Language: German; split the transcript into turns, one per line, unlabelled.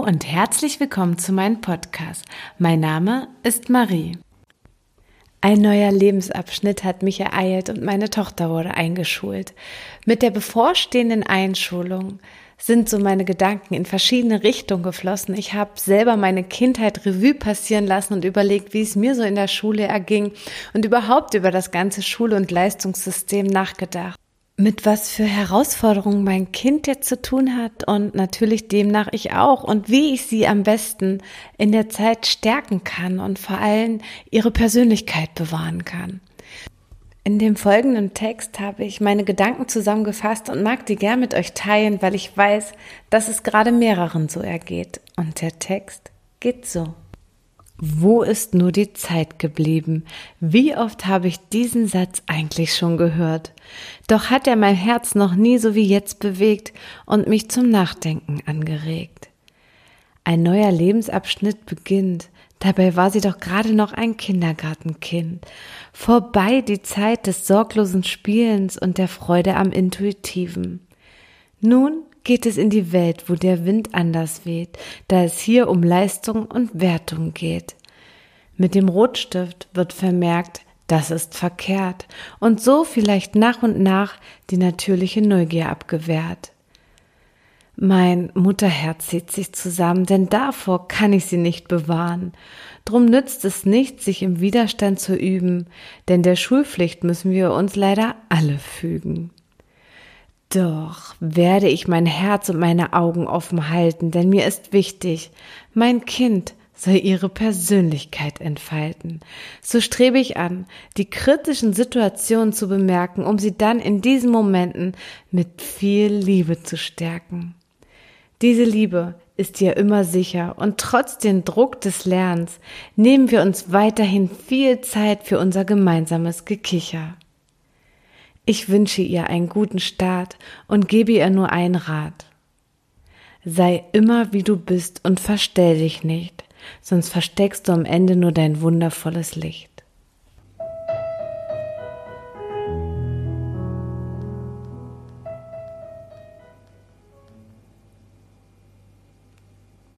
und herzlich willkommen zu meinem Podcast. Mein Name ist Marie. Ein neuer Lebensabschnitt hat mich ereilt und meine Tochter wurde eingeschult. Mit der bevorstehenden Einschulung sind so meine Gedanken in verschiedene Richtungen geflossen. Ich habe selber meine Kindheit Revue passieren lassen und überlegt, wie es mir so in der Schule erging und überhaupt über das ganze Schule- und Leistungssystem nachgedacht mit was für Herausforderungen mein Kind jetzt zu tun hat und natürlich demnach ich auch und wie ich sie am besten in der Zeit stärken kann und vor allem ihre Persönlichkeit bewahren kann. In dem folgenden Text habe ich meine Gedanken zusammengefasst und mag die gern mit euch teilen, weil ich weiß, dass es gerade mehreren so ergeht. Und der Text geht so. Wo ist nur die Zeit geblieben? Wie oft habe ich diesen Satz eigentlich schon gehört? Doch hat er mein Herz noch nie so wie jetzt bewegt und mich zum Nachdenken angeregt. Ein neuer Lebensabschnitt beginnt. Dabei war sie doch gerade noch ein Kindergartenkind. Vorbei die Zeit des sorglosen Spielens und der Freude am Intuitiven. Nun geht es in die Welt, wo der Wind anders weht, da es hier um Leistung und Wertung geht. Mit dem Rotstift wird vermerkt, das ist verkehrt und so vielleicht nach und nach die natürliche Neugier abgewehrt. Mein Mutterherz zieht sich zusammen, denn davor kann ich sie nicht bewahren. Drum nützt es nicht, sich im Widerstand zu üben, denn der Schulpflicht müssen wir uns leider alle fügen. Doch werde ich mein Herz und meine Augen offen halten, denn mir ist wichtig, mein Kind soll ihre Persönlichkeit entfalten. So strebe ich an, die kritischen Situationen zu bemerken, um sie dann in diesen Momenten mit viel Liebe zu stärken. Diese Liebe ist ja immer sicher und trotz dem Druck des Lernens nehmen wir uns weiterhin viel Zeit für unser gemeinsames Gekicher. Ich wünsche ihr einen guten Start und gebe ihr nur einen Rat. Sei immer wie du bist und verstell dich nicht, sonst versteckst du am Ende nur dein wundervolles Licht.